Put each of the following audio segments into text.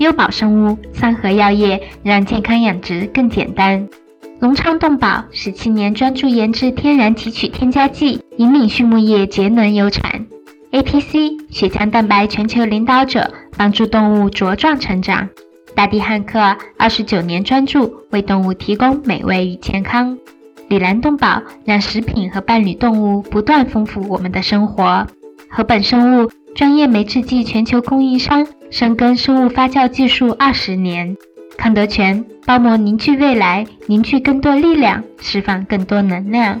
优宝生物、三和药业让健康养殖更简单。隆昌动宝十七年专注研制天然提取添加剂，引领畜牧业节能优产。APC 血浆蛋白全球领导者，帮助动物茁壮成长。大地汉克二十九年专注为动物提供美味与健康。里兰动宝让食品和伴侣动物不断丰富我们的生活。禾本生物专业酶制剂全球供应商。深耕生物发酵技术二十年，康德全包膜凝聚未来，凝聚更多力量，释放更多能量。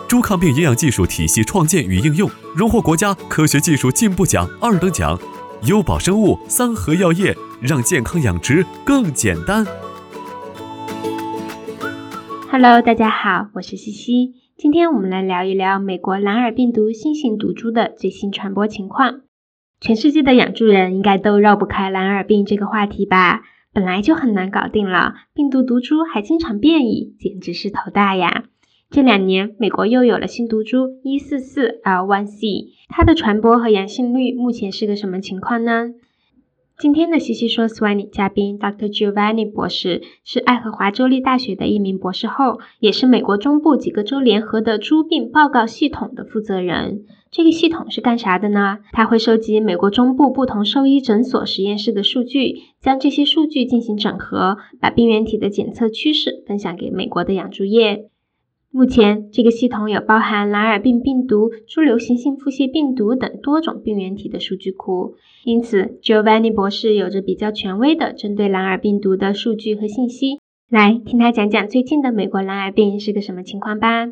猪抗病营养技术体系创建与应用，荣获国家科学技术进步奖二等奖。优宝生物、三和药业，让健康养殖更简单。Hello，大家好，我是西西。今天我们来聊一聊美国蓝耳病毒新型毒株的最新传播情况。全世界的养猪人应该都绕不开蓝耳病这个话题吧？本来就很难搞定了，病毒毒株还经常变异，简直是头大呀！这两年，美国又有了新毒株 144L1C，它的传播和阳性率目前是个什么情况呢？今天的西西说 Swanny 嘉宾 Dr. Giovanni 博士是爱荷华州立大学的一名博士后，也是美国中部几个州联合的猪病报告系统的负责人。这个系统是干啥的呢？它会收集美国中部不同兽医诊所实验室的数据，将这些数据进行整合，把病原体的检测趋势分享给美国的养猪业。目前，这个系统有包含蓝耳病病毒、猪流行性腹泻病毒等多种病原体的数据库，因此 Giovanni 博士有着比较权威的针对蓝耳病毒的数据和信息。来听他讲讲最近的美国蓝耳病是个什么情况吧。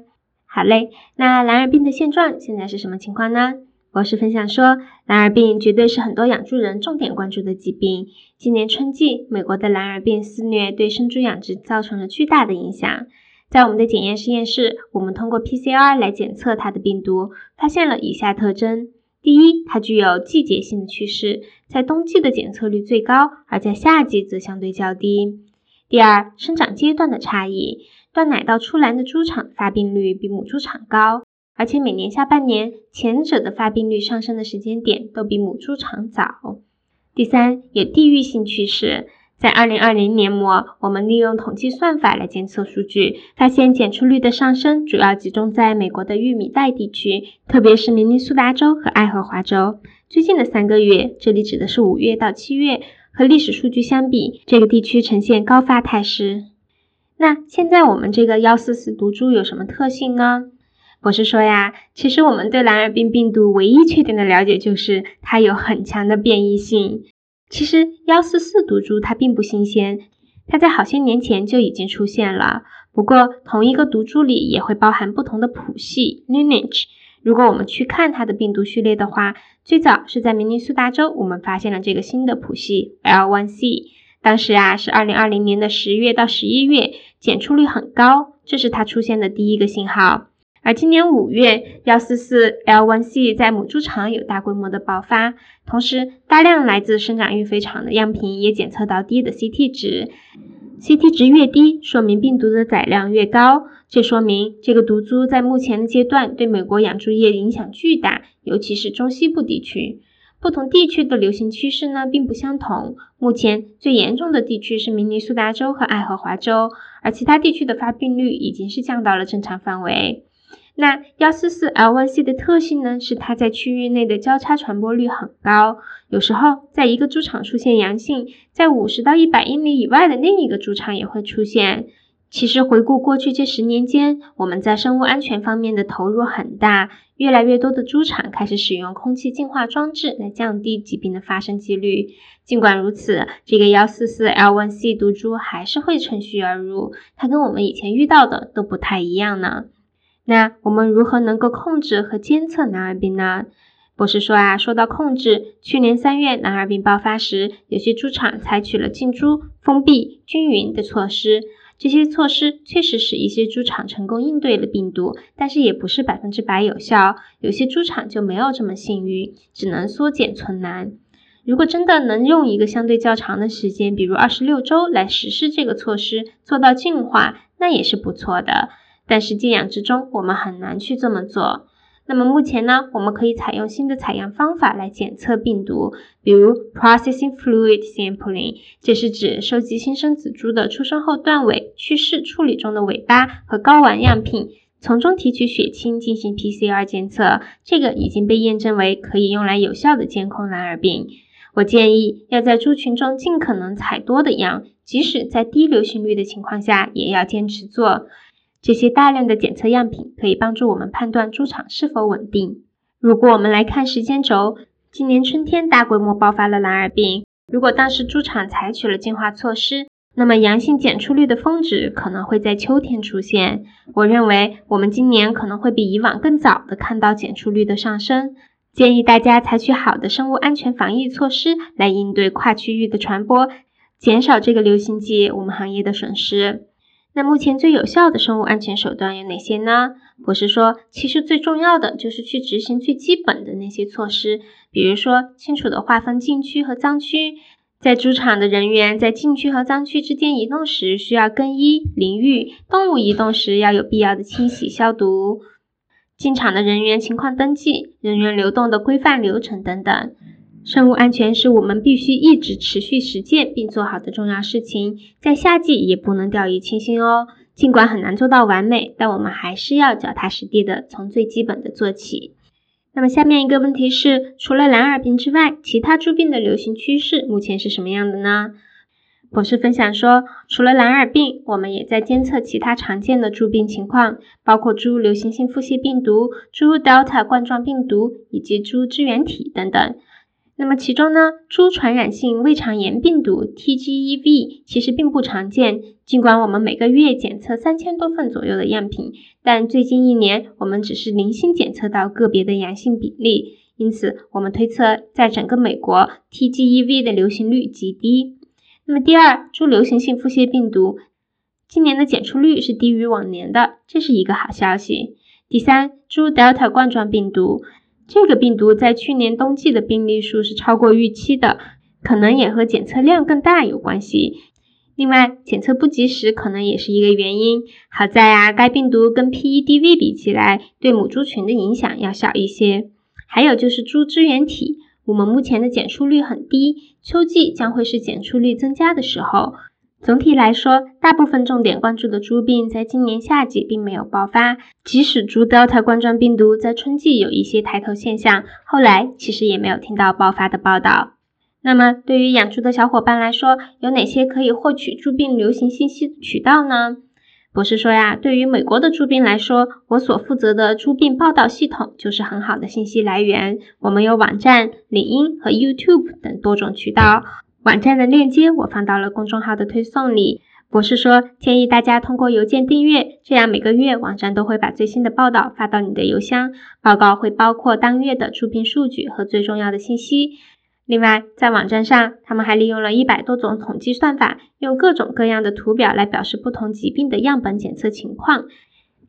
好嘞，那蓝耳病的现状现在是什么情况呢？博士分享说，蓝耳病绝对是很多养猪人重点关注的疾病。今年春季，美国的蓝耳病肆虐，对生猪养殖造成了巨大的影响。在我们的检验实验室，我们通过 PCR 来检测它的病毒，发现了以下特征：第一，它具有季节性的趋势，在冬季的检测率最高，而在夏季则相对较低；第二，生长阶段的差异，断奶到出栏的猪场发病率比母猪场高，而且每年下半年前者的发病率上升的时间点都比母猪场早；第三，有地域性趋势。在二零二零年末，我们利用统计算法来监测数据，发现检出率的上升主要集中在美国的玉米带地区，特别是明尼苏达州和爱荷华州。最近的三个月，这里指的是五月到七月，和历史数据相比，这个地区呈现高发态势。那现在我们这个幺四四毒株有什么特性呢？博士说呀，其实我们对蓝耳病病毒唯一确定的了解就是它有很强的变异性。其实幺四四毒株它并不新鲜，它在好些年前就已经出现了。不过同一个毒株里也会包含不同的谱系 lineage。如果我们去看它的病毒序列的话，最早是在明尼苏达州，我们发现了这个新的谱系 L1C。当时啊是二零二零年的十月到十一月，检出率很高，这是它出现的第一个信号。而今年五月，幺四四 L1C 在母猪场有大规模的爆发，同时大量来自生长育肥场的样品也检测到低的 CT 值，CT 值越低，说明病毒的载量越高，这说明这个毒株在目前的阶段对美国养猪业影响巨大，尤其是中西部地区。不同地区的流行趋势呢并不相同，目前最严重的地区是明尼苏达州和爱荷华州，而其他地区的发病率已经是降到了正常范围。那幺四四 L1C 的特性呢，是它在区域内的交叉传播率很高，有时候在一个猪场出现阳性，在五十到一百英里以外的另一个猪场也会出现。其实回顾过去这十年间，我们在生物安全方面的投入很大，越来越多的猪场开始使用空气净化装置来降低疾病的发生几率。尽管如此，这个幺四四 L1C 毒株还是会趁虚而入，它跟我们以前遇到的都不太一样呢。那我们如何能够控制和监测蓝耳病呢？博士说啊，说到控制，去年三月蓝耳病爆发时，有些猪场采取了禁猪、封闭、均匀的措施。这些措施确实使一些猪场成功应对了病毒，但是也不是百分之百有效。有些猪场就没有这么幸运，只能缩减存栏。如果真的能用一个相对较长的时间，比如二十六周来实施这个措施，做到净化，那也是不错的。但实际养殖中，我们很难去这么做。那么目前呢，我们可以采用新的采样方法来检测病毒，比如 processing fluid sampling，这是指收集新生仔猪的出生后断尾、去世处理中的尾巴和睾丸样品，从中提取血清进行 PCR 检测。这个已经被验证为可以用来有效的监控蓝耳病。我建议要在猪群中尽可能采多的样，即使在低流行率的情况下，也要坚持做。这些大量的检测样品可以帮助我们判断猪场是否稳定。如果我们来看时间轴，今年春天大规模爆发了蓝耳病。如果当时猪场采取了净化措施，那么阳性检出率的峰值可能会在秋天出现。我认为我们今年可能会比以往更早的看到检出率的上升。建议大家采取好的生物安全防疫措施来应对跨区域的传播，减少这个流行季我们行业的损失。那目前最有效的生物安全手段有哪些呢？博士说，其实最重要的就是去执行最基本的那些措施，比如说清楚的划分禁区和脏区，在猪场的人员在禁区和脏区之间移动时需要更衣、淋浴，动物移动时要有必要的清洗消毒，进场的人员情况登记，人员流动的规范流程等等。生物安全是我们必须一直持续实践并做好的重要事情，在夏季也不能掉以轻心哦。尽管很难做到完美，但我们还是要脚踏实地的从最基本的做起。那么下面一个问题是，除了蓝耳病之外，其他猪病的流行趋势目前是什么样的呢？博士分享说，除了蓝耳病，我们也在监测其他常见的猪病情况，包括猪流行性腹泻病毒、猪 Delta 冠状病毒以及猪支原体等等。那么其中呢，猪传染性胃肠炎病毒 TGEV 其实并不常见。尽管我们每个月检测三千多份左右的样品，但最近一年我们只是零星检测到个别的阳性比例。因此，我们推测在整个美国 TGEV 的流行率极低。那么第二，猪流行性腹泻病毒今年的检出率是低于往年的，这是一个好消息。第三，猪 Delta 冠状病毒。这个病毒在去年冬季的病例数是超过预期的，可能也和检测量更大有关系。另外，检测不及时可能也是一个原因。好在啊，该病毒跟 PEDV 比起来，对母猪群的影响要小一些。还有就是猪支原体，我们目前的检出率很低，秋季将会是检出率增加的时候。总体来说，大部分重点关注的猪病在今年夏季并没有爆发。即使猪 Delta 冠状病毒在春季有一些抬头现象，后来其实也没有听到爆发的报道。那么，对于养猪的小伙伴来说，有哪些可以获取猪病流行信息的渠道呢？博士说呀，对于美国的猪病来说，我所负责的猪病报道系统就是很好的信息来源。我们有网站、领英和 YouTube 等多种渠道。网站的链接我放到了公众号的推送里。博士说，建议大家通过邮件订阅，这样每个月网站都会把最新的报道发到你的邮箱。报告会包括当月的出品数据和最重要的信息。另外，在网站上，他们还利用了一百多种统计算法，用各种各样的图表来表示不同疾病的样本检测情况。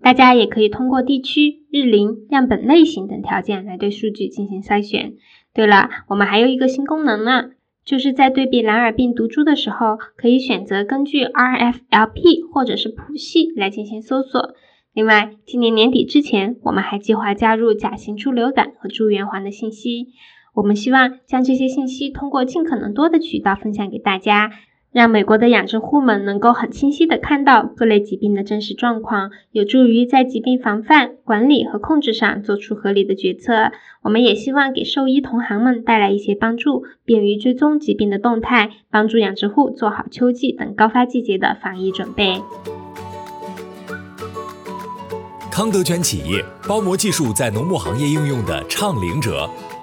大家也可以通过地区、日龄、样本类型等条件来对数据进行筛选。对了，我们还有一个新功能呢。就是在对比蓝耳病毒株的时候，可以选择根据 RFLP 或者是谱系来进行搜索。另外，今年年底之前，我们还计划加入甲型猪流感和猪圆环的信息。我们希望将这些信息通过尽可能多的渠道分享给大家。让美国的养殖户们能够很清晰地看到各类疾病的真实状况，有助于在疾病防范、管理和控制上做出合理的决策。我们也希望给兽医同行们带来一些帮助，便于追踪疾病的动态，帮助养殖户做好秋季等高发季节的防疫准备。康德全企业包膜技术在农牧行业应用的倡领者。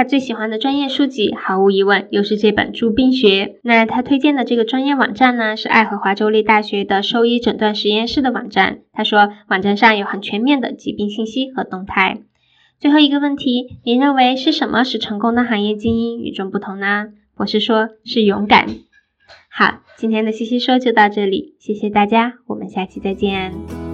他最喜欢的专业书籍，毫无疑问又是这本《著病学》。那他推荐的这个专业网站呢，是爱荷华州立大学的兽医诊断实验室的网站。他说，网站上有很全面的疾病信息和动态。最后一个问题，您认为是什么使成功的行业精英与众不同呢？博士说是勇敢。好，今天的西西说就到这里，谢谢大家，我们下期再见。